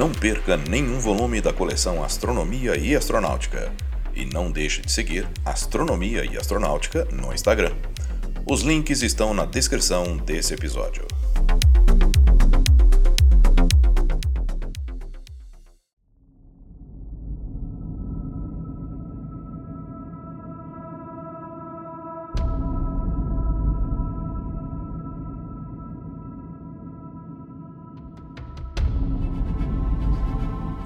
Não perca nenhum volume da coleção Astronomia e Astronáutica. E não deixe de seguir Astronomia e Astronáutica no Instagram. Os links estão na descrição desse episódio.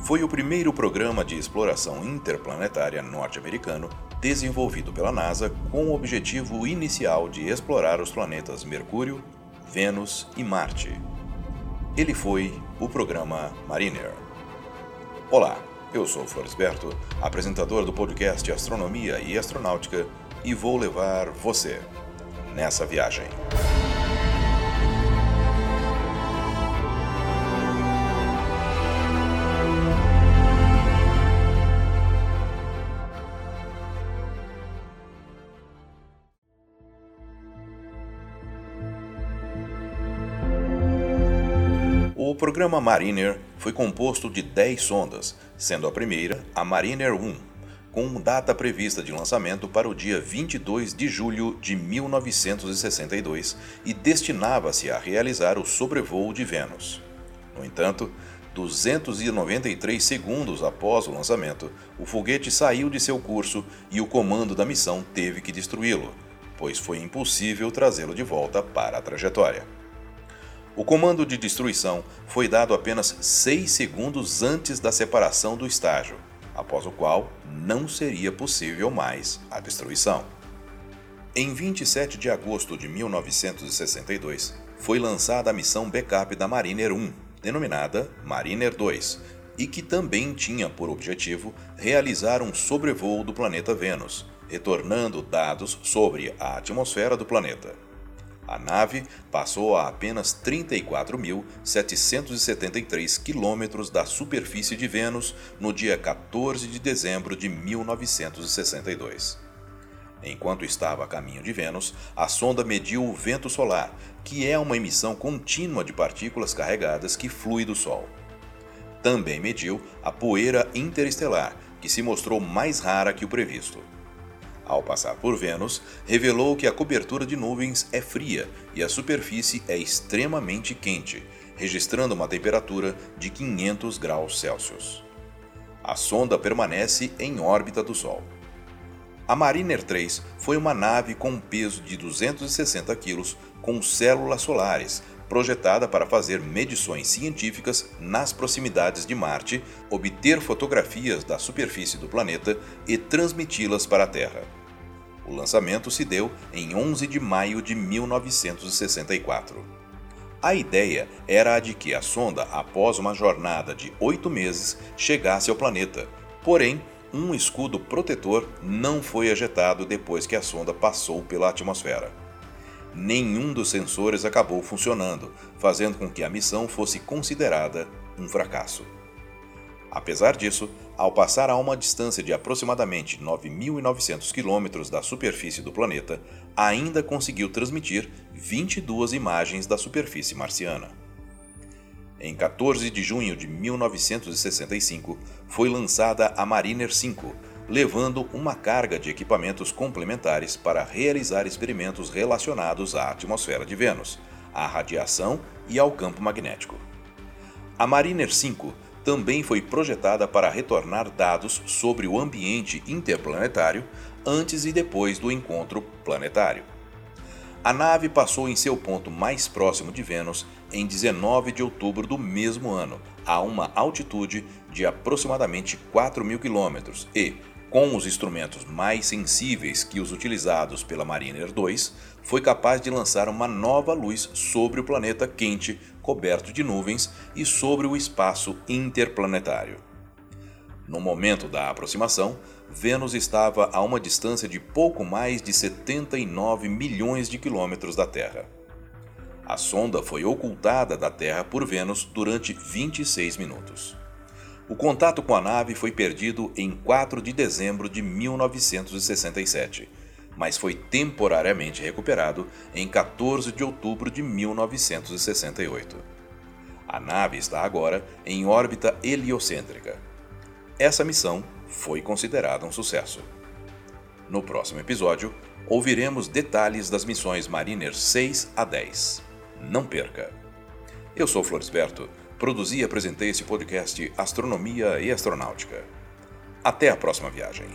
Foi o primeiro programa de exploração interplanetária norte-americano desenvolvido pela NASA com o objetivo inicial de explorar os planetas Mercúrio, Vênus e Marte. Ele foi o programa Mariner. Olá, eu sou Floresberto, apresentador do podcast Astronomia e Astronáutica, e vou levar você nessa viagem. O programa Mariner foi composto de 10 sondas, sendo a primeira a Mariner 1, com data prevista de lançamento para o dia 22 de julho de 1962 e destinava-se a realizar o sobrevoo de Vênus. No entanto, 293 segundos após o lançamento, o foguete saiu de seu curso e o comando da missão teve que destruí-lo, pois foi impossível trazê-lo de volta para a trajetória. O comando de destruição foi dado apenas 6 segundos antes da separação do estágio, após o qual não seria possível mais a destruição. Em 27 de agosto de 1962, foi lançada a missão backup da Mariner 1, denominada Mariner 2, e que também tinha por objetivo realizar um sobrevoo do planeta Vênus, retornando dados sobre a atmosfera do planeta. A nave passou a apenas 34.773 quilômetros da superfície de Vênus no dia 14 de dezembro de 1962. Enquanto estava a caminho de Vênus, a sonda mediu o vento solar, que é uma emissão contínua de partículas carregadas que flui do Sol. Também mediu a poeira interestelar, que se mostrou mais rara que o previsto. Ao passar por Vênus, revelou que a cobertura de nuvens é fria e a superfície é extremamente quente, registrando uma temperatura de 500 graus Celsius. A sonda permanece em órbita do Sol. A Mariner 3 foi uma nave com um peso de 260 kg com células solares, projetada para fazer medições científicas nas proximidades de Marte, obter fotografias da superfície do planeta e transmiti-las para a Terra. O lançamento se deu em 11 de maio de 1964. A ideia era a de que a sonda, após uma jornada de oito meses, chegasse ao planeta, porém, um escudo protetor não foi ejetado depois que a sonda passou pela atmosfera nenhum dos sensores acabou funcionando, fazendo com que a missão fosse considerada um fracasso. Apesar disso, ao passar a uma distância de aproximadamente 9.900 km da superfície do planeta, ainda conseguiu transmitir 22 imagens da superfície marciana. Em 14 de junho de 1965, foi lançada a Mariner 5, levando uma carga de equipamentos complementares para realizar experimentos relacionados à atmosfera de Vênus, à radiação e ao campo magnético. A Mariner 5 também foi projetada para retornar dados sobre o ambiente interplanetário antes e depois do encontro planetário. A nave passou em seu ponto mais próximo de Vênus em 19 de outubro do mesmo ano, a uma altitude de aproximadamente 4 mil quilômetros e, com os instrumentos mais sensíveis que os utilizados pela Mariner 2, foi capaz de lançar uma nova luz sobre o planeta quente coberto de nuvens e sobre o espaço interplanetário. No momento da aproximação, Vênus estava a uma distância de pouco mais de 79 milhões de quilômetros da Terra. A sonda foi ocultada da Terra por Vênus durante 26 minutos. O contato com a nave foi perdido em 4 de dezembro de 1967, mas foi temporariamente recuperado em 14 de outubro de 1968. A nave está agora em órbita heliocêntrica. Essa missão foi considerada um sucesso. No próximo episódio, ouviremos detalhes das missões Mariner 6 a 10. Não perca! Eu sou Floresberto, produzi e apresentei esse podcast Astronomia e Astronáutica. Até a próxima viagem.